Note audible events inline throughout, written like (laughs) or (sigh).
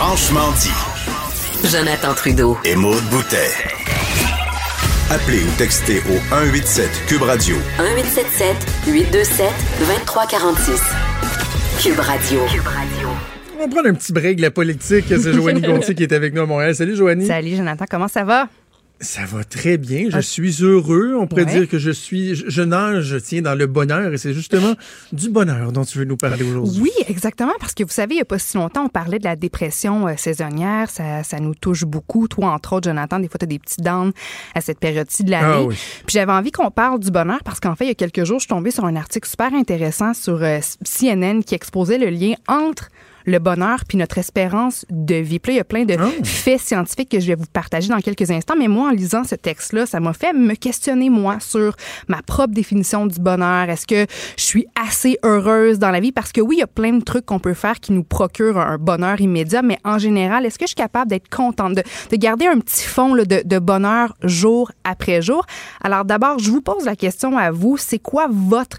Franchement dit. Jonathan Trudeau. Et Maude Boutet. Appelez ou textez au 187 Cube Radio. 1877 827 2346. Cube Radio. Cube Radio. On va prendre un petit break de la politique. C'est Joanie (laughs) Gontier qui est avec nous à Montréal. Salut Joanie. Salut Jonathan, comment ça va? Ça va très bien. Je suis heureux. On pourrait Ouais. dire que je suis, je, je nage, tiens dans le bonheur et c'est justement du bonheur dont tu veux nous parler aujourd'hui. Oui, exactement, parce que vous savez, il n'y a pas si longtemps, on parlait de la dépression euh, saisonnière. Ça, ça nous touche beaucoup. Toi, entre autres, Jonathan, des fois, tu as des petites dents à cette période-ci de l'année. Ah oui. Puis j'avais envie qu'on parle du bonheur parce qu'en fait, il y a quelques jours, je suis tombée sur un article super intéressant sur euh, CNN qui exposait le lien entre le bonheur puis notre espérance de vie. Puis là, il y a plein de Oh. faits scientifiques que je vais vous partager dans quelques instants. Mais moi, en lisant ce texte-là, ça m'a fait me questionner, moi, sur ma propre définition du bonheur. Est-ce que je suis assez heureuse dans la vie? Parce que oui, il y a plein de trucs qu'on peut faire qui nous procurent un bonheur immédiat, mais en général, est-ce que je suis capable d'être contente, de, de garder un petit fond là, de, de bonheur jour après jour? Alors d'abord, je vous pose la question à vous. C'est quoi votre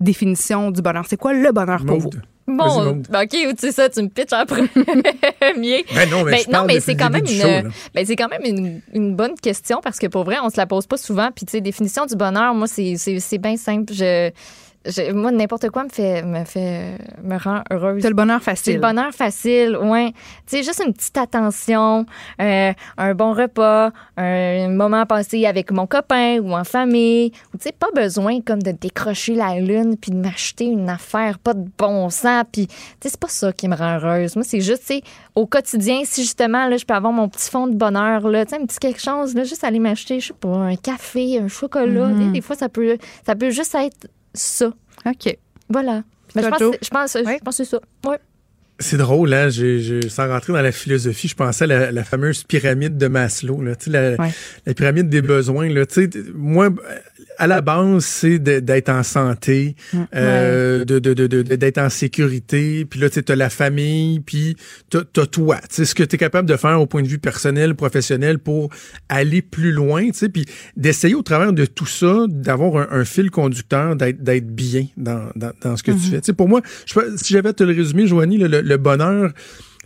définition du bonheur? C'est quoi le bonheur pour vous? Bon, ben, ok, tu sais ça, tu me pitches en premier. (laughs) Ben non, mais Ben, je non, mais c'est quand même une, show, ben, c'est quand même une, une bonne question parce que pour vrai, on se la pose pas souvent. Puis tu sais, définition du bonheur, moi c'est c'est c'est bien simple. Je, je moi n'importe quoi me fait me fait me rend heureuse. C'est le bonheur C'est facile. le bonheur facile, ouais. Tu sais, juste une petite attention, euh, un bon repas, un moment passé avec mon copain ou en famille. Tu sais, pas besoin comme de décrocher la lune puis de m'acheter une affaire pas de bon sens. Puis, tu sais, c'est pas ça qui me rend heureuse. Moi, c'est juste, tu sais, au quotidien, si justement, là, je peux avoir mon petit fond de bonheur, là, tu sais, un petit quelque chose, là, juste aller m'acheter, je sais pas, un café, un chocolat. Sais, Des fois, ça peut, ça peut juste être ça. OK. Voilà. Mais je pense, je pense, je pense que c'est ça. Ouais. C'est drôle, hein? J'ai, j'ai- sans rentrer dans la philosophie, je pensais à la, la fameuse pyramide de Maslow, là. Tu sais, la, Ouais. la pyramide des besoins, là. Tu sais, t- moi, à la base, c'est d'être en santé, euh, de, de, de, d'être en sécurité, puis là, tu t'as la famille, puis t'as, t'as toi. Tu sais, ce que t'es capable de faire au point de vue personnel, professionnel pour aller plus loin, tu sais, puis d'essayer au travers de tout ça, d'avoir un, un fil conducteur, d'être, d'être bien dans, dans, dans ce que tu fais. Tu sais, pour moi, je, si j'avais à te le résumer, Joanie, le, le- le bonheur,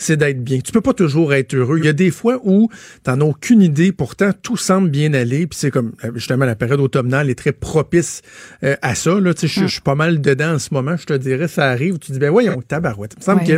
c'est d'être bien. Tu peux pas toujours être heureux. Il y a des fois où t'en as aucune idée, pourtant tout semble bien aller, puis c'est comme euh, justement la période automnale est très propice euh, à ça. Là, tu sais, je- je suis pas mal dedans en ce moment. Je te dirais, ça arrive. Tu dis ben voyons, tabarouette. Il me semble Ouais. que,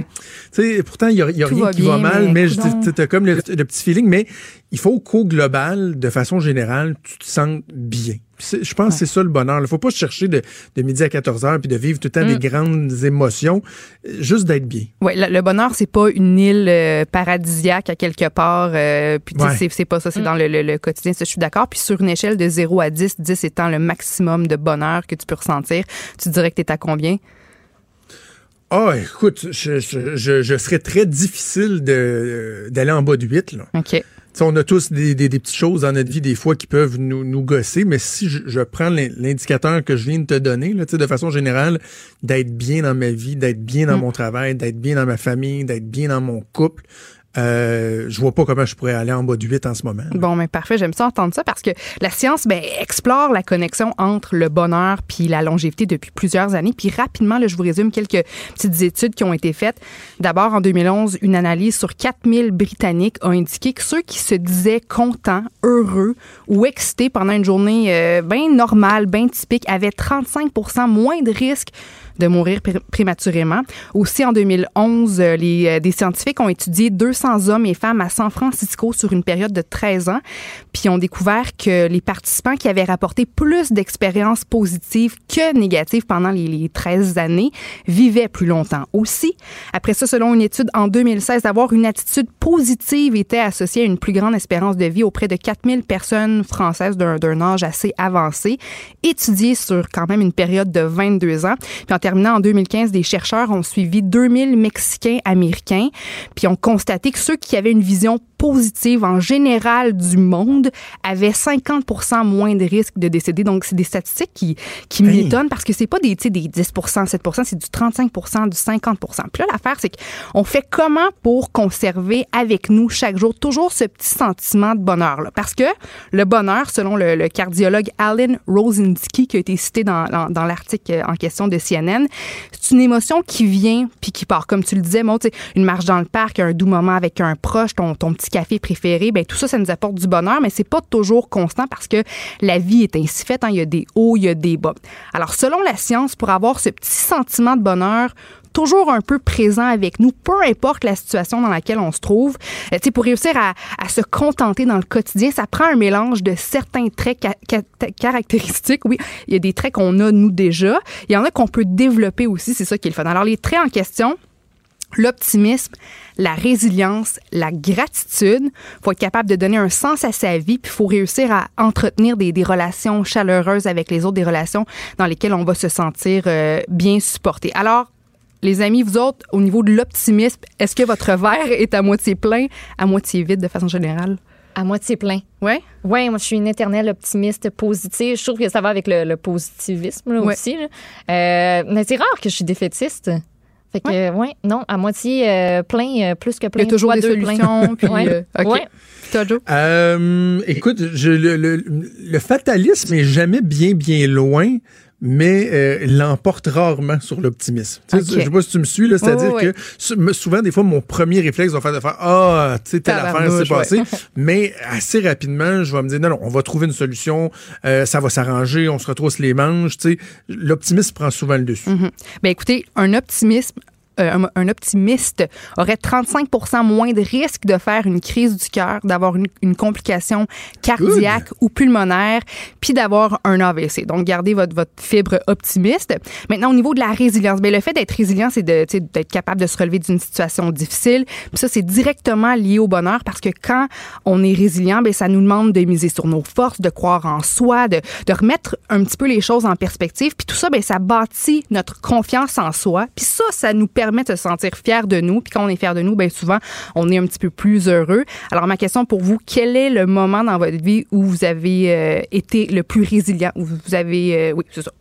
tu sais, pourtant il y a, y rien va qui va mal, mais mais t'as comme le, le petit feeling. Mais il faut qu'au global, de façon générale, tu te sentes bien. Je pense que c'est ça le bonheur. Il faut pas se chercher de, de midi à 14 heures puis de vivre tout le temps Mm. des grandes émotions, euh, juste d'être bien. Oui, le, le bonheur, c'est pas une île euh, paradisiaque à quelque part. euh, puis Ouais. c'est, pas ça, c'est dans le, le- le quotidien. Ça, je suis d'accord. Puis sur une échelle de 0 à 10, 10 étant le maximum de bonheur que tu peux ressentir, tu dirais que tu es à combien? Ah, écoute, je, je, je, je serais très difficile d'aller en bas de 8. Là. OK. Tu sais, on a tous des, des, des petites choses dans notre vie, des fois, qui peuvent nous, nous gosser, mais si je, je prends l'in- l'indicateur que je viens de te donner, là, de façon générale, d'être bien dans ma vie, d'être bien dans mon travail, d'être bien dans ma famille, d'être bien dans mon couple, euh, je vois pas comment je pourrais aller en bas de 8 en ce moment. Bon, mais parfait. J'aime ça entendre ça parce que la science ben, explore la connexion entre le bonheur puis la longévité depuis plusieurs années. Puis rapidement, là, je vous résume quelques petites études qui ont été faites. D'abord, en 2011, une analyse sur 4000 Britanniques a indiqué que ceux qui se disaient contents, heureux ou excités pendant une journée euh, bien normale, bien typique, avaient 35% moins de risques de mourir pré- prématurément. Aussi, en 2011, euh, les, euh, des scientifiques ont étudié 200 hommes et femmes à San Francisco sur une période de 13 ans, puis ont découvert que les participants qui avaient rapporté plus d'expériences positives que négatives pendant les, les 13 années vivaient plus longtemps aussi. Après ça, selon une étude en 2016, d'avoir une attitude positive était associé à une plus grande espérance de vie auprès de 4000 personnes françaises d'un âge assez avancé, étudiées sur quand même une période de 22 ans. Terminant en 2015, des chercheurs ont suivi 2000 Mexicains américains, puis ont constaté que ceux qui avaient une vision positives en général du monde avaient 50 moins de risques de décéder. Donc, c'est des statistiques qui, qui Hey. m'étonnent parce que c'est pas des, des 10% 7% c'est du 35% du 50 Puis là, l'affaire, c'est qu'on fait comment pour conserver avec nous chaque jour toujours ce petit sentiment de bonheur-là? Parce que le bonheur, selon le, le cardiologue Alan Rosensky, qui a été cité dans, dans, dans l'article en question de CNN, c'est une émotion qui vient puis qui part. Comme tu le disais, sais, une marche dans le parc, un doux moment avec un proche, ton, ton petit café préféré, ben tout ça, ça nous apporte du bonheur, mais c'est pas toujours constant parce que la vie est ainsi faite. hein. Il y a des hauts, il y a des bas. Alors, selon la science, pour avoir ce petit sentiment de bonheur, toujours un peu présent avec nous, peu importe la situation dans laquelle on se trouve. Euh, sais, pour réussir à, se contenter dans le quotidien, ça prend un mélange de certains traits ca- ca- caractéristiques. Oui, il y a des traits qu'on a nous déjà. Il y en a qu'on peut développer aussi, c'est ça qui est le fun. Alors, les traits en question, l'optimisme, la résilience, la gratitude. faut être capable de donner un sens à sa vie, puis il faut réussir à entretenir des, des relations chaleureuses avec les autres, des relations dans lesquelles on va se sentir euh, bien supporté. Alors, les amis, vous autres, au niveau de l'optimisme, est-ce que votre verre est à moitié plein, à moitié vide de façon générale? À moitié plein. Ouais? Oui, moi, je suis une éternelle optimiste positive. Je trouve que ça va avec le, le positivisme là, Ouais. aussi. là. Euh, mais c'est rare que je suis défaitiste. Fait que, ouais, non, à moitié euh, plein, euh, plus que Il plein. y a toujours des deux plein. solutions. (laughs) Puis, Ouais. euh, OK. Ouais. Euh, écoute, je, le, le, le fatalisme est jamais bien, bien loin, mais euh, l'emporte rarement sur l'optimisme. Je sais pas si tu me suis, là, c'est-à-dire Oui, oui, que souvent, des fois, mon premier réflexe va faire de faire Ah, tu sais, telle affaire s'est passée. (laughs) mais assez rapidement, je vais me dire non, non, on va trouver une solution, euh, ça va s'arranger, on se retrousse les manches. L'optimisme prend souvent le dessus. Mhm. Ben écoutez, un optimisme. Euh, un, un optimiste aurait 35 moins de risque de faire une crise du cœur, d'avoir une, une complication cardiaque ou pulmonaire, puis d'avoir un AVC. Donc, gardez votre, votre fibre optimiste. Maintenant, au niveau de la résilience, ben, le fait d'être résilient, c'est d'être capable de se relever d'une situation difficile. Puis ça, c'est directement lié au bonheur parce que quand on est résilient, ben, ça nous demande de miser sur nos forces, de croire en soi, de, de remettre un petit peu les choses en perspective. Puis tout ça, ben, ça bâtit notre confiance en soi. Puis ça, ça nous permet de se sentir fiers de nous. Puis quand on est fier de nous, ben, souvent, on est un petit peu plus heureux. Alors, ma question pour vous, quel est le moment dans votre vie où vous avez euh, été le plus résilient, où vous avez... euh, oui, c'est ça.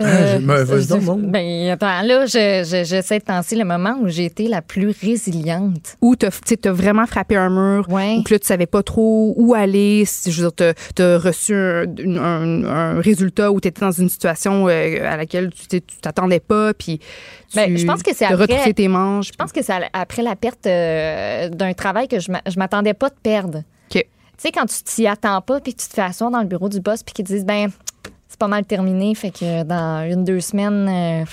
Ah, j'ai- ben, vas-y donc. Ben, attends, là, je- je- j'essaie de penser le moment où j'ai été la plus résiliente. Où t'as tu t'as vraiment frappé un mur, Ouais. ou que là, tu savais pas trop où aller. si- Je veux dire, t'as- t'as reçu un, une- un- un résultat où tu étais dans une situation euh, à laquelle tu tu t'attendais pas, puis tu Ben, je pense que c'est après- retroussé tes manches. Je pense que c'est après la perte euh, d'un travail que je m'a- je m'attendais pas de perdre. Tu sais, quand tu t'y attends pas, puis que tu te fais asseoir dans le bureau du boss, puis qu'ils te disent, ben, c'est pas mal terminé, fait que dans une, deux semaines, euh,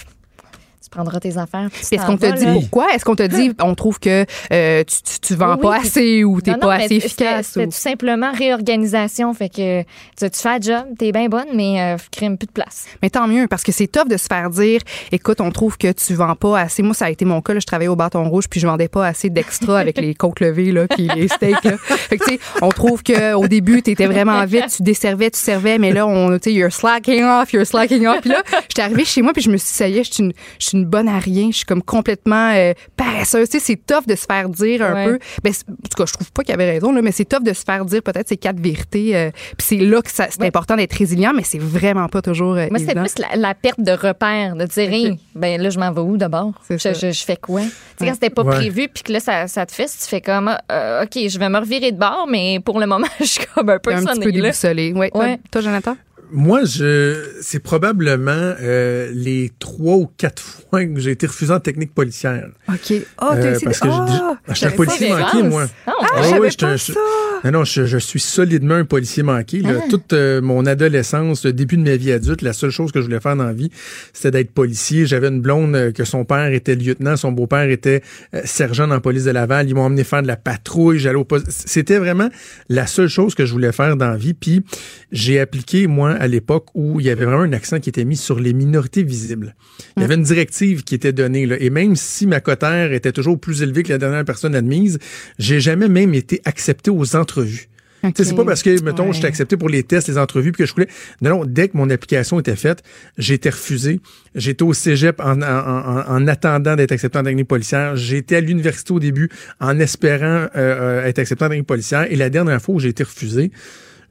tu prendras tes affaires. puis Est-ce qu'on te dit pourquoi? Est-ce qu'on te dit, on trouve que euh, tu, tu, tu vends Oui, pas puis- assez ou t'es Non, pas assez efficace? C'était ou- tout simplement réorganisation. Fait que tu, tu fais le job, t'es bien bonne, mais euh, crème plus de place. Mais tant mieux, parce que c'est tough de se faire dire, écoute, on trouve que tu vends pas assez. Moi, ça a été mon cas. là, je travaillais au bâton rouge, puis je vendais pas assez d'extra (laughs) avec les côtes levées, là, puis les steaks. Là. Fait que, tu sais, on trouve que au début, tu étais vraiment vite, tu desservais, tu servais, mais là, on, tu sais, you're slacking off, you're slacking off. Puis là, j'étais arrivée chez moi, puis je me suis dit, ça y est, je suis une, une bonne à rien. Je suis comme complètement euh, paresseuse. Tu sais, c'est tough de se faire dire un Ouais. peu. Ben, c'est- en tout cas, je trouve pas qu'il y avait raison, là, mais c'est tough de se faire dire peut-être ces quatre vérités. euh, puis c'est là que c'est Ouais. important d'être résilient, mais c'est vraiment pas toujours euh, Moi, c'était évident. plus la, la perte de repère, de dire, Hey, ben là, je m'en vais où d'abord? C'est Je, je- je fais quoi? Tu sais, Ouais. quand c'était pas Ouais. prévu, puis que là, ça, ça te fait, tu fais comme, euh, OK, je vais me revirer de bord, mais pour le moment, (laughs) je suis comme un peu un petit peu là. déboussolé. Ouais. Toi- Ouais. Toi, Jonathan? Moi, je c'est probablement euh, les trois ou quatre fois que j'ai été refusé en technique policière. OK. Oh, Euh, parce que j'ai- Ah! j'étais un policier manqué, moi. Ah, Ah, je oui, j'étais! Non, non, je, je suis solidement un policier manqué. là. Ah. Toute euh, mon adolescence, le début de ma vie adulte, la seule chose que je voulais faire dans la vie, c'était d'être policier. J'avais une blonde euh, que son père était lieutenant, son beau-père était euh, sergent dans la police de Laval. Ils m'ont emmené faire de la patrouille. J'allais au poste. C'était vraiment la seule chose que je voulais faire dans la vie. Puis j'ai appliqué, moi, à l'époque où il y avait vraiment un accent qui était mis sur les minorités visibles. Il y avait une directive qui était donnée. Là, et même si ma cotère était toujours plus élevée que la dernière personne admise, j'ai jamais même été accepté aux entrevues. Sais, C'est pas parce que, mettons, Ouais. j'étais accepté pour les tests, les entrevues, puis que je voulais. Non, non, dès que mon application était faite, j'ai été refusé. J'étais au cégep en, en, en- en attendant d'être accepté en technique policière. J'étais à l'université au début en espérant euh, euh, être accepté en technique policière. Et la dernière fois où j'ai été refusé,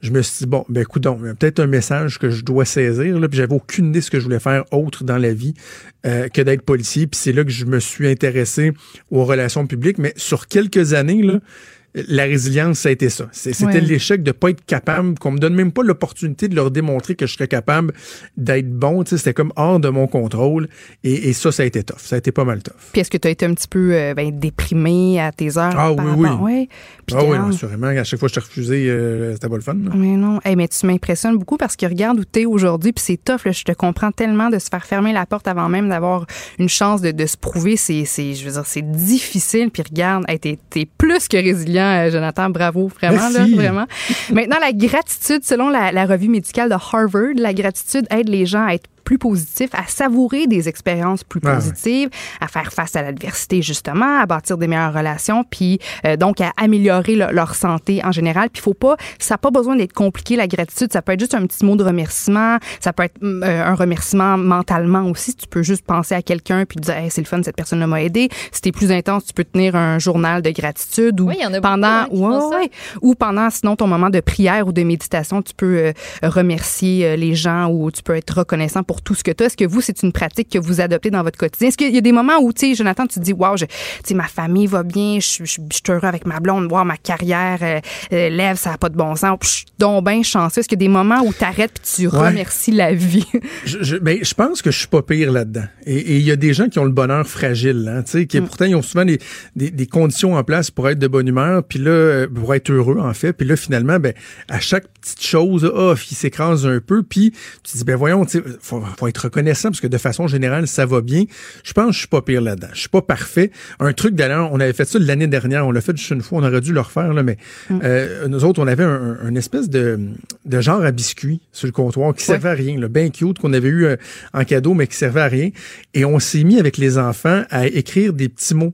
je me suis dit, bon, ben écoute donc, il y a peut-être un message que je dois saisir. Là, puis j'avais aucune idée de ce que je voulais faire autre dans la vie euh, que d'être policier. Puis c'est là que je me suis intéressé aux relations publiques. Mais sur quelques années, là, la résilience, ça a été ça. C'était Ouais. l'échec de pas être capable, qu'on me donne même pas l'opportunité de leur démontrer que je serais capable d'être bon. C'était comme hors de mon contrôle. Et, et ça, ça a été tough. Ça a été pas mal tough. Puis est-ce que tu as été un petit peu euh, ben, déprimé à tes heures? Ah par oui, rapport- oui. Ouais. Puis ah oui, non, assurément. À chaque fois que je t'ai refusé, euh, c'était pas le fun. là. Mais non, Hey, mais tu m'impressionnes beaucoup parce que regarde où tu es aujourd'hui, puis c'est tough. là. je te comprends tellement de se faire fermer la porte avant même d'avoir une chance de, de se prouver. C'est, c'est, je veux dire, c'est difficile. Puis regarde, hey, t'es plus que résilient, euh, Jonathan. Bravo, vraiment, là, vraiment. Maintenant, la gratitude, selon la, la revue médicale de Harvard, la gratitude aide les gens à être plus positifs, à savourer des expériences plus Ah positives, à faire face à l'adversité justement, à bâtir des meilleures relations, puis euh, donc à améliorer le- leur santé en général. Puis il faut pas, ça n'a pas besoin d'être compliqué la gratitude. Ça peut être juste un petit mot de remerciement, ça peut être mm, euh, un remerciement mentalement aussi. Tu peux juste penser à quelqu'un puis dire Hey, c'est le fun, cette personne m'a aidé. Si t'es plus intense, tu peux tenir un journal de gratitude ou Oui, beaucoup, pendant hein, Ouais, ouais. ou pendant sinon ton moment de prière ou de méditation, tu peux euh, remercier euh, les gens ou tu peux être reconnaissant pour tout ce que tu as. Est-ce que vous, c'est une pratique que vous adoptez dans votre quotidien? Est-ce qu'il y a des moments où, tu sais, Jonathan, tu te dis, wow, je, tu sais, ma famille va bien, je, je, je suis heureux avec ma blonde, wow, ma carrière euh, euh, lève, ça n'a pas de bon sens, puis je suis donc bien chanceux. Est-ce qu'il y a des moments où tu arrêtes puis tu Ouais. remercies la vie? (laughs) Je, je, ben, je pense que je suis pas pire là-dedans. Et il y a des gens qui ont le bonheur fragile, hein, tu sais, qui pourtant ils ont souvent des, des, des conditions en place pour être de bonne humeur, puis là euh, pour être heureux en fait, puis là finalement ben à chaque petite chose, ah, il s'écrase un peu, puis tu te dis ben voyons, tu sais, faut, faut être reconnaissant parce que de façon générale ça va bien. Je pense que je suis pas pire là-dedans. Je suis pas parfait. Un truc d'ailleurs, on avait fait ça l'année dernière, on l'a fait juste une fois, on aurait dû le refaire là, mais euh, nous autres on avait un, un- une espèce de de genre à biscuit sur le comptoir qui servait à rien, là, bien cute qu'on avait eu euh, en cadeau mais qui servait à rien. Et on s'est mis avec les enfants à écrire des petits mots.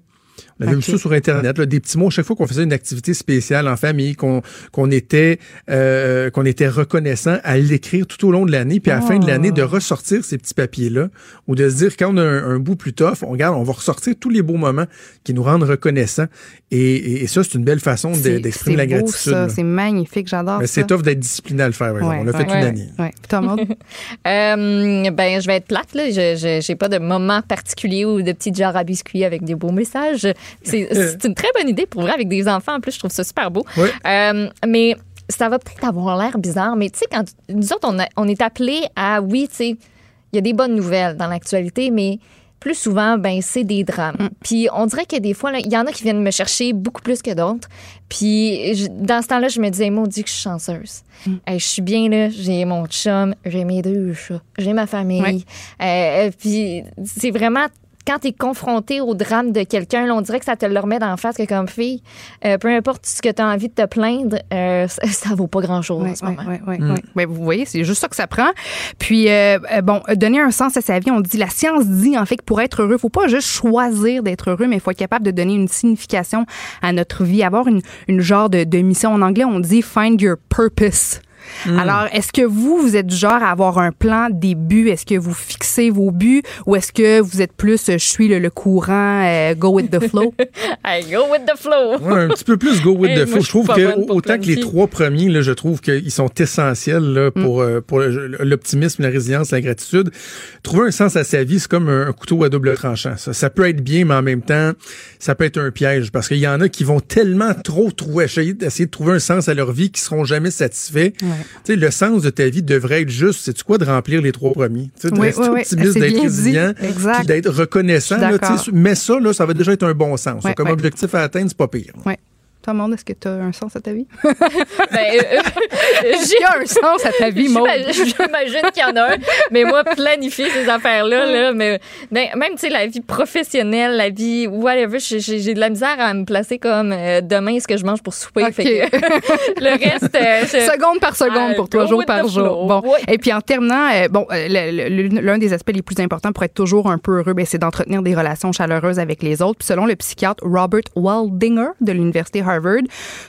On avait vu ça sur Internet, là, des petits mots chaque fois qu'on faisait une activité spéciale en famille, qu'on qu'on était euh, qu'on était reconnaissant à l'écrire tout au long de l'année, puis à la fin de l'année de ressortir ces petits papiers-là, ou de se dire quand on a un, un bout plus tough, on regarde, on va ressortir tous les beaux moments qui nous rendent reconnaissants. Et, et- et ça, c'est une belle façon d'exprimer c'est la beau, gratitude. C'est magnifique, j'adore ça. c'est tough d'être discipliné à le faire. Ouais, on l'a fait ouais. une année. (laughs) Euh, ben, je vais être plate, là. Je, j'ai pas de moment particulier ou de petits jarres à biscuits avec des beaux messages. C'est, c'est une très bonne idée pour vrai avec des enfants. En plus, je trouve ça super beau. Euh, mais ça va peut-être avoir l'air bizarre, mais tu sais, quand nous autres, on, a- on est appelés à, oui, tu sais, il y a des bonnes nouvelles dans l'actualité, mais plus souvent, ben, c'est des drames. Puis on dirait que des fois, il y en a qui viennent me chercher beaucoup plus que d'autres. Puis je- dans ce temps-là, je me disais, Dieu, que je suis chanceuse. Hey, je suis bien là, j'ai mon chum, j'ai mes deux chats, j'ai ma famille. Euh, euh, puis c'est vraiment quand tu es confronté au drame de quelqu'un, on dirait que ça te le remet d'en face que comme fille, euh, peu importe ce que tu as envie de te plaindre, euh, (laughs) ça, ça vaut pas grand-chose en Ouais, ce moment. ouais, ouais, ouais. Ben, vous voyez, c'est juste ça que ça prend. Puis, euh, euh, bon, euh, donner un sens à sa vie, on dit, la science dit en fait que pour être heureux, faut pas juste choisir d'être heureux, mais il faut être capable de donner une signification à notre vie, avoir une, une genre de, de mission. En anglais, on dit find your purpose. Alors, est-ce que vous, vous êtes du genre à avoir un plan, des buts? Est-ce que vous fixez vos buts ou est-ce que vous êtes plus, euh, je suis le, le courant, euh, go with the flow? (laughs) Hey, go with the flow! Ouais, un petit peu plus go with Hey, the moi, flow. je Je trouve que autant que les trois premiers, là, je trouve qu'ils sont essentiels là, pour, euh, pour l'optimisme, la résilience, la gratitude. Trouver un sens à sa vie, c'est comme un, un couteau à double tranchant. Ça, ça peut être bien, mais en même temps, ça peut être un piège parce qu'il y en a qui vont tellement trop trouver, essayer, essayer de trouver un sens à leur vie qui seront jamais satisfaits. Le sens de ta vie devrait être juste, c'est quoi, de remplir les trois premiers? Tu sais, de Oui, optimiste, d'être résilient, d'être reconnaissant. Là, mais ça, là, ça va déjà être un bon sens. Ouais, Comme ouais. objectif à atteindre, c'est pas pire. Toi, Monde, est-ce que tu as un sens à ta vie? (laughs) Ben, euh, (laughs) y a un sens à ta vie, Maud? J'imagine qu'il y en a un, mais moi, planifier ces affaires-là, là, mais, ben, même, tu sais, la vie professionnelle, la vie, whatever, j'ai- j'ai j'ai de la misère à me placer comme euh, demain, ce que je mange pour souper. Ok. Fait que, (laughs) le reste, euh, je- Seconde par seconde Ah, pour toi, go jour par jour. flow. Bon. Et puis en terminant, euh, bon, euh, l'un des aspects les plus importants pour être toujours un peu heureux, ben, c'est d'entretenir des relations chaleureuses avec les autres. Puis selon le psychiatre Robert Waldinger de l'université Harvard.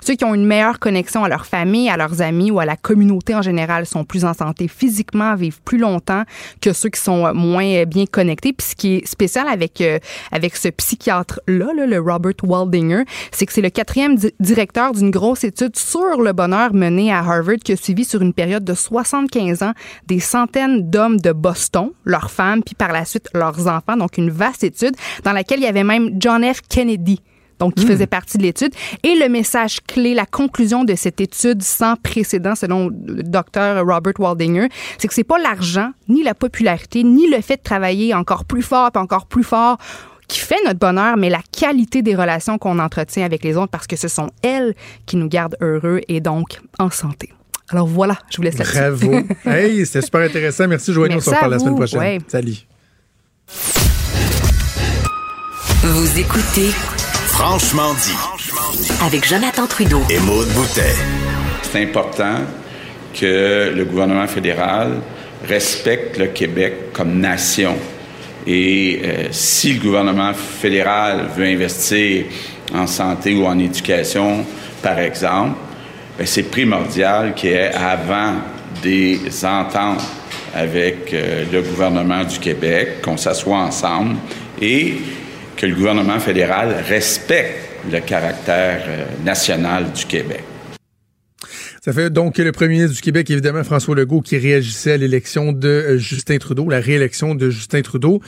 Ceux qui ont une meilleure connexion à leur famille, à leurs amis ou à la communauté en général sont plus en santé physiquement, vivent plus longtemps que ceux qui sont moins bien connectés. Puis ce qui est spécial avec, euh, avec ce psychiatre-là, là, le Robert Waldinger, c'est que c'est le quatrième di directeur d'une grosse étude sur le bonheur menée à Harvard qui a suivi sur une période de 75 ans des centaines d'hommes de Boston, leurs femmes, puis par la suite leurs enfants. Donc une vaste étude dans laquelle il y avait même John F. Kennedy donc qui faisait partie de l'étude. Et le message clé, la conclusion de cette étude sans précédent, selon le docteur Robert Waldinger, c'est que c'est pas l'argent, ni la popularité, ni le fait de travailler encore plus fort, puis encore plus fort qui fait notre bonheur, mais la qualité des relations qu'on entretient avec les autres parce que ce sont elles qui nous gardent heureux et donc en santé. Alors voilà, je vous laisse là-dessus. Bravo. (laughs) hey, c'était super intéressant. Merci, Joanie. On se reparle la semaine prochaine. Ouais. Salut. Vous écoutez Franchement dit. avec Jonathan Trudeau. Et Maude Boutet. C'est important que le gouvernement fédéral respecte le Québec comme nation. Et euh, si le gouvernement fédéral veut investir en santé ou en éducation, par exemple, ben, c'est primordial qu'il y ait avant des ententes avec euh, le gouvernement du Québec, qu'on s'assoie ensemble et que le gouvernement fédéral respecte le caractère euh, national du Québec. Ça fait donc le premier ministre du Québec, évidemment, François Legault, qui réagissait à l'élection de euh, Justin Trudeau, la réélection de Justin Trudeau.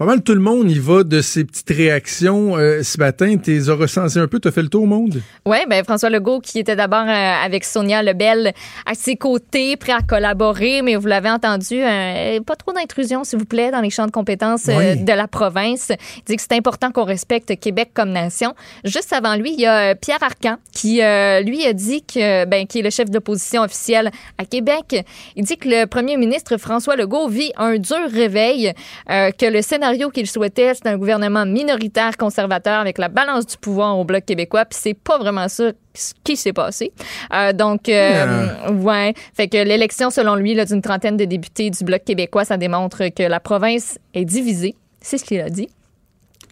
Pas mal tout le monde y va de ces petites réactions euh, ce matin. Tu les as un peu, tu as fait le tour au monde? Oui, ben François Legault qui était d'abord euh, avec Sonia Lebel à ses côtés, prêt à collaborer, mais vous l'avez entendu, euh, pas trop d'intrusion, s'il vous plaît, dans les champs de compétences Oui. de la province. Il dit que c'est important qu'on respecte Québec comme nation. Juste avant lui, il y a Pierre Arcan qui, lui, a dit que, ben, qui est le chef de l'opposition officielle à Québec. Il dit que le premier ministre François Legault vit un dur réveil, que le scénario qu'il souhaitait, c'est un gouvernement minoritaire conservateur avec la balance du pouvoir au Bloc québécois, puis c'est pas vraiment ça ce qui s'est passé. Euh, donc, euh, ouais. Fait que l'élection, selon lui, d'une trentaine de députés du Bloc québécois, ça démontre que la province est divisée. C'est ce qu'il a dit.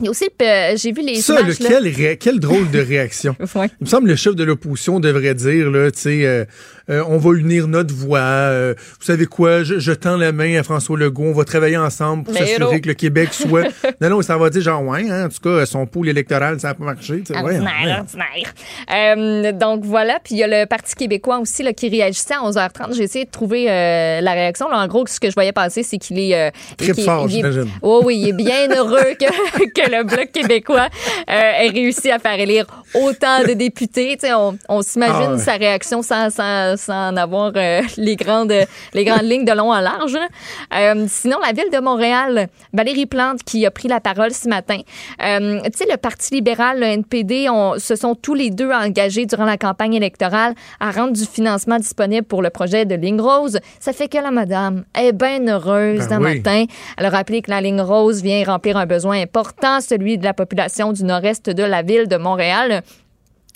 A aussi, pe- j'ai vu les Ça, images, là. quel, ré- quel drôle de (laughs) réaction. Il me semble que le chef de l'opposition devrait dire, là, tu sais, euh, euh, on va unir notre voix. euh, vous savez quoi, je, je tends la main à François Legault, on va travailler ensemble pour s'assurer que le Québec soit... (laughs) non, non, ça va dire genre, ouais, hein, en tout cas, son pôle électoral, ça n'a pas marché. ouais, Ordinaire, ouais. ordinaire. Euh, donc voilà, puis il y a le Parti québécois aussi là, qui réagissait à 11h30. J'ai essayé de trouver euh, la réaction. Là, en gros, ce que je voyais passer, c'est qu'il est... Euh, Tripe qu'il- fort, j'imagine. Oh, oui, il est bien heureux que, (laughs) que le Bloc québécois euh, ait réussi à faire élire autant de députés. On on s'imagine Ah ouais. sa réaction sans, sans, sans en avoir euh, les, grandes, les grandes lignes de long en large. là. Euh, sinon, la ville de Montréal, Valérie Plante qui a pris la parole ce matin. Euh, tu sais, le Parti libéral, le NPD, on, se sont tous les deux engagés durant la campagne électorale à rendre du financement disponible pour le projet de ligne rose. Ça fait que la madame est bien heureuse Ben d'un oui. matin. Elle a rappelé que la ligne rose vient remplir un besoin important, celui de la population du nord-est de la ville de Montréal.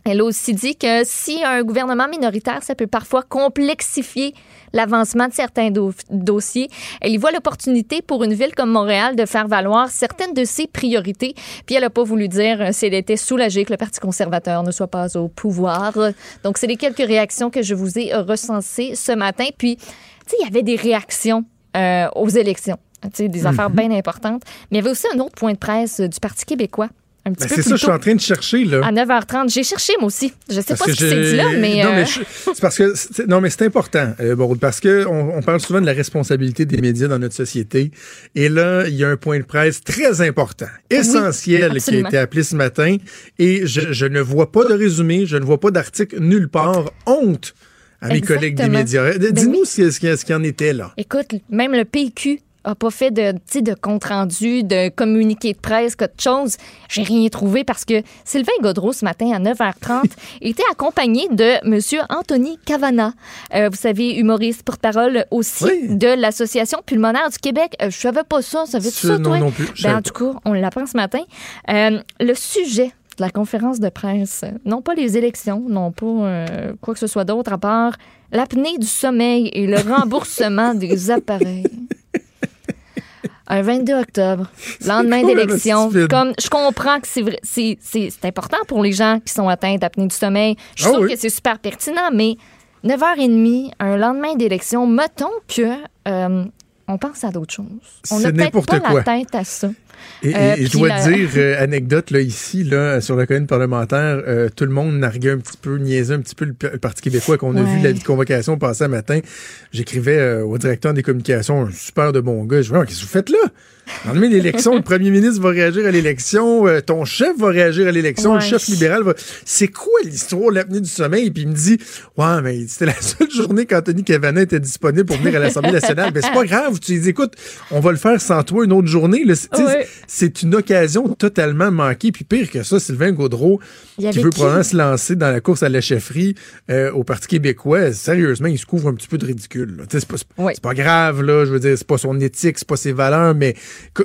Elle a aussi dit que si un gouvernement minoritaire, ça peut parfois complexifier l'avancement de certains do- dossiers. Elle y voit l'opportunité pour une ville comme Montréal de faire valoir certaines de ses priorités. Puis elle n'a pas voulu dire euh, si elle était soulagée que le Parti conservateur ne soit pas au pouvoir. Donc, c'est les quelques réactions que je vous ai euh, recensées ce matin. Puis, tu sais, il y avait des réactions euh, aux élections. Des affaires bien importantes. Mais il y avait aussi un autre point de presse euh, du Parti québécois. Ben, c'est ça, je suis en train de chercher, là. À 9h30. J'ai cherché, moi aussi. Je sais pas ce qui j'ai- s'est dit là, mais. non, euh, mais je- c'est parce que c'est- non, mais c'est important, euh, parce que on, on parle souvent de la responsabilité des médias dans notre société. Et là, il y a un point de presse très important, essentiel, qui a été appelé ce matin. Et je, je ne vois pas de résumé, je ne vois pas d'article nulle part. Honte à mes collègues des médias. Ben Dis-nous oui. a- ce qu'il y en était là. Écoute, même le PQ a pas fait de, de compte-rendu, de communiqué de presse, quelque chose. J'ai rien trouvé parce que Sylvain Godreau, ce matin, à 9h30, (laughs) était accompagné de M. Anthony Cavana. Euh, vous savez, humoriste, porte-parole aussi Oui. de l'Association pulmonaire du Québec. Euh, je savais pas ça. Ça veut Ça, ça, non, toi? non plus. Ben, en tout cas, on l'apprend ce matin. Euh, le sujet de la conférence de presse, non pas les élections, non pas euh, quoi que ce soit d'autre, à part l'apnée du sommeil et le (laughs) remboursement des appareils. Un 22 octobre, (laughs) lendemain d'élection. Comme je comprends que c'est important pour les gens qui sont atteints d'apnée du sommeil. Je Ah trouve oui. que c'est super pertinent, mais 9h30, un lendemain d'élection, mettons que euh, on pense à d'autres choses. On n'a peut-être pas quoi. la tête à ça. Et, Euh, et je dois la- te dire, (laughs) euh, anecdote, là, ici, là, sur la colline parlementaire, euh, tout le monde narguait un petit peu, niaisait un petit peu le, Parti québécois, qu'on a vu la convocation passer un matin. J'écrivais au directeur des communications, un super de bon gars. Je dis, qu'est-ce que vous faites là? De l'élection, le premier ministre va réagir à l'élection, euh, ton chef va réagir à l'élection, le chef libéral va. C'est quoi l'histoire de l'apnée du sommeil? Puis il me dit, ouais, mais c'était la (laughs) seule journée qu'Anthony Cavana était disponible pour venir à l'Assemblée nationale. Ben, c'est pas grave. Tu dis, écoute, on va le faire sans toi une autre journée. C'est- Ouais. Une occasion totalement manquée. Puis pire que ça, Sylvain Gaudreau, qui veut qui? probablement se lancer dans la course à la chefferie euh, au Parti québécois, sérieusement, il se couvre un petit peu de ridicule. C'est pas, pas grave, là. Je veux dire, c'est pas son éthique, c'est pas ses valeurs, mais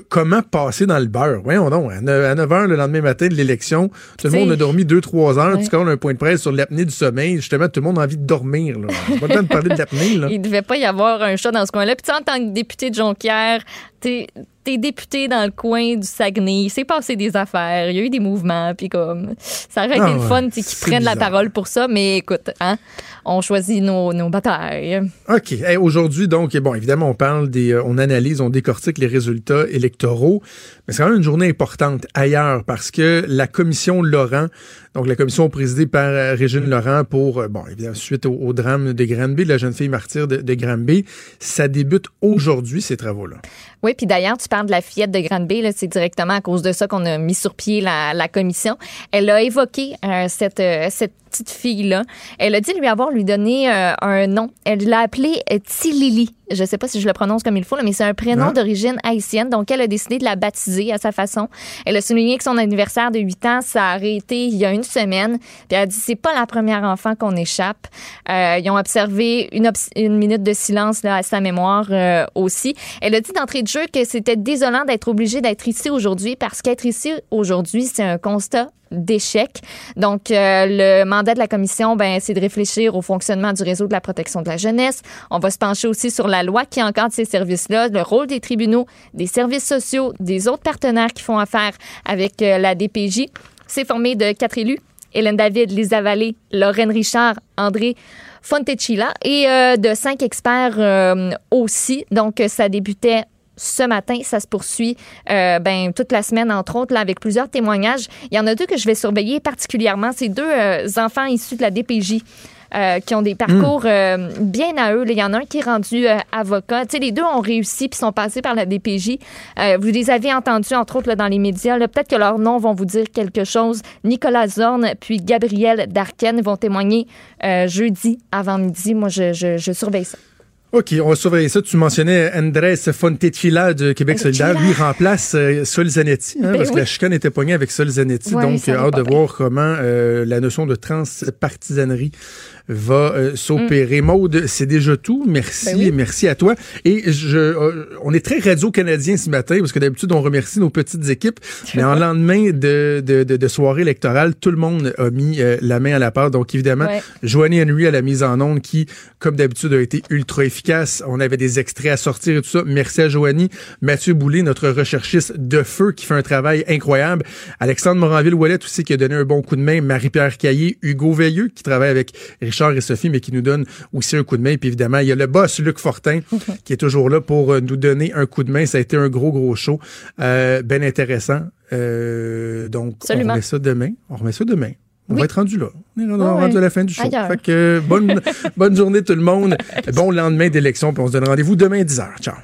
comment passer dans le beurre? Voyons donc, à 9, h le lendemain matin de l'élection, tout le monde a dormi 2-3 heures, ouais. tu colles un point de presse sur l'apnée du sommeil, justement, tout le monde a envie de dormir. là. Pas le temps de parler de l'apnée. (laughs) Il devait pas y avoir un chat dans ce coin-là. Puis tu en tant que député de Jonquière, t'es es député dans le coin du Saguenay. Il s'est passé des affaires. Il y a eu des mouvements. Puis comme, ça aurait été Ah le ouais, fun qu'ils prennent la parole pour ça. Mais écoute, hein, on choisit nos, nos batailles. OK. Hey, Aujourd'hui, donc, bon, évidemment, on parle des. euh, on analyse, on décortique les résultats électoraux. Mais c'est quand même une journée importante ailleurs parce que la commission Laurent, donc la commission présidée par euh, Régine Laurent pour, euh, bon, évidemment, suite au, drame de Granby, la jeune fille martyre de, de Granby, ça débute aujourd'hui, ces travaux-là. Oui, puis d'ailleurs, tu parles de la fillette de Granby, c'est directement à cause de ça qu'on a mis sur pied la, la commission. Elle a évoqué euh, cette, euh, cette petite fille-là. Elle a dit lui avoir lui donné euh, un nom. Elle l'a appelée euh, Tilili. Je sais pas si je le prononce comme il faut, là, mais c'est un prénom Ah. d'origine haïtienne, donc elle a décidé de la baptiser à sa façon. Elle a souligné que son anniversaire de 8 ans, ça a arrêté il y a une semaine. Puis elle a dit c'est pas la première enfant qu'on échappe. Euh, ils ont observé une, obs- une minute de silence là, à sa mémoire euh, aussi. Elle a dit d'entrée de jeu que c'était désolant d'être obligée d'être ici aujourd'hui parce qu'être ici aujourd'hui, c'est un constat d'échec. Donc, euh, le mandat de la commission, ben, c'est de réfléchir au fonctionnement du réseau de la protection de la jeunesse. On va se pencher aussi sur la loi qui encadre ces services-là, le rôle des tribunaux, des services sociaux, des autres partenaires qui font affaire avec euh, la DPJ. C'est formé de quatre élus. Hélène David, Lisa Vallée, Lorraine Richard, André Fontecilla et euh, de cinq experts aussi. Donc, ça débutait ce matin, ça se poursuit euh, ben, toute la semaine, entre autres, là, avec plusieurs témoignages. Il y en a deux que je vais surveiller particulièrement. C'est deux euh, enfants issus de la DPJ. euh, qui ont des parcours euh, bien à eux. Il y en a un qui est rendu euh, avocat. Tu sais, les deux ont réussi puis sont passés par la DPJ. Vous les avez entendus, entre autres, là, dans les médias. Peut-être que leurs noms vont vous dire quelque chose. Nicolas Zorn puis Gabriel Darken vont témoigner jeudi avant midi. Moi, je, je, je surveille ça. OK, on va surveiller ça. Tu mentionnais Andrés Fontecilla de Québec Fontecilla. solidaire. Lui remplace euh, Sol Zanetti, hein, Ben parce que la chicane était pognée avec Sol Zanetti. Ouais, donc, euh, hâte de voir comment euh, la notion de transpartisanerie va euh, s'opérer. Maude, c'est déjà tout. Merci, Ben oui. merci à toi. Et je, on est très radio-canadien ce matin, parce que d'habitude, on remercie nos petites équipes. Mais en (laughs) lendemain de, de, de, de soirée électorale, tout le monde a mis la main à la pâte. Donc, évidemment, Ouais. Joanie Henry à la mise en onde qui, comme d'habitude, a été ultra efficace. On avait des extraits à sortir et tout ça. Merci à Joanie. Mathieu Boulay, notre recherchiste de feu, qui fait un travail incroyable. Alexandre Moranville-Ouellet aussi, qui a donné un bon coup de main. Marie-Pierre Caillé, Hugo Veilleux, qui travaille avec Richard et Sophie, mais qui nous donne aussi un coup de main. Puis évidemment, il y a le boss, Luc Fortin, (laughs) qui est toujours là pour euh, nous donner un coup de main. Ça a été un gros, gros show. Euh, ben intéressant. Euh, donc, Absolument. on remet ça demain. On remet ça demain. On Oui. va être rendu là. On est rendu, Ouais, rendu ouais. à la fin du show. Fait que bonne, (laughs) bonne journée tout le monde. Bon lendemain d'élection. Puis on se donne rendez-vous demain à 10h. Ciao.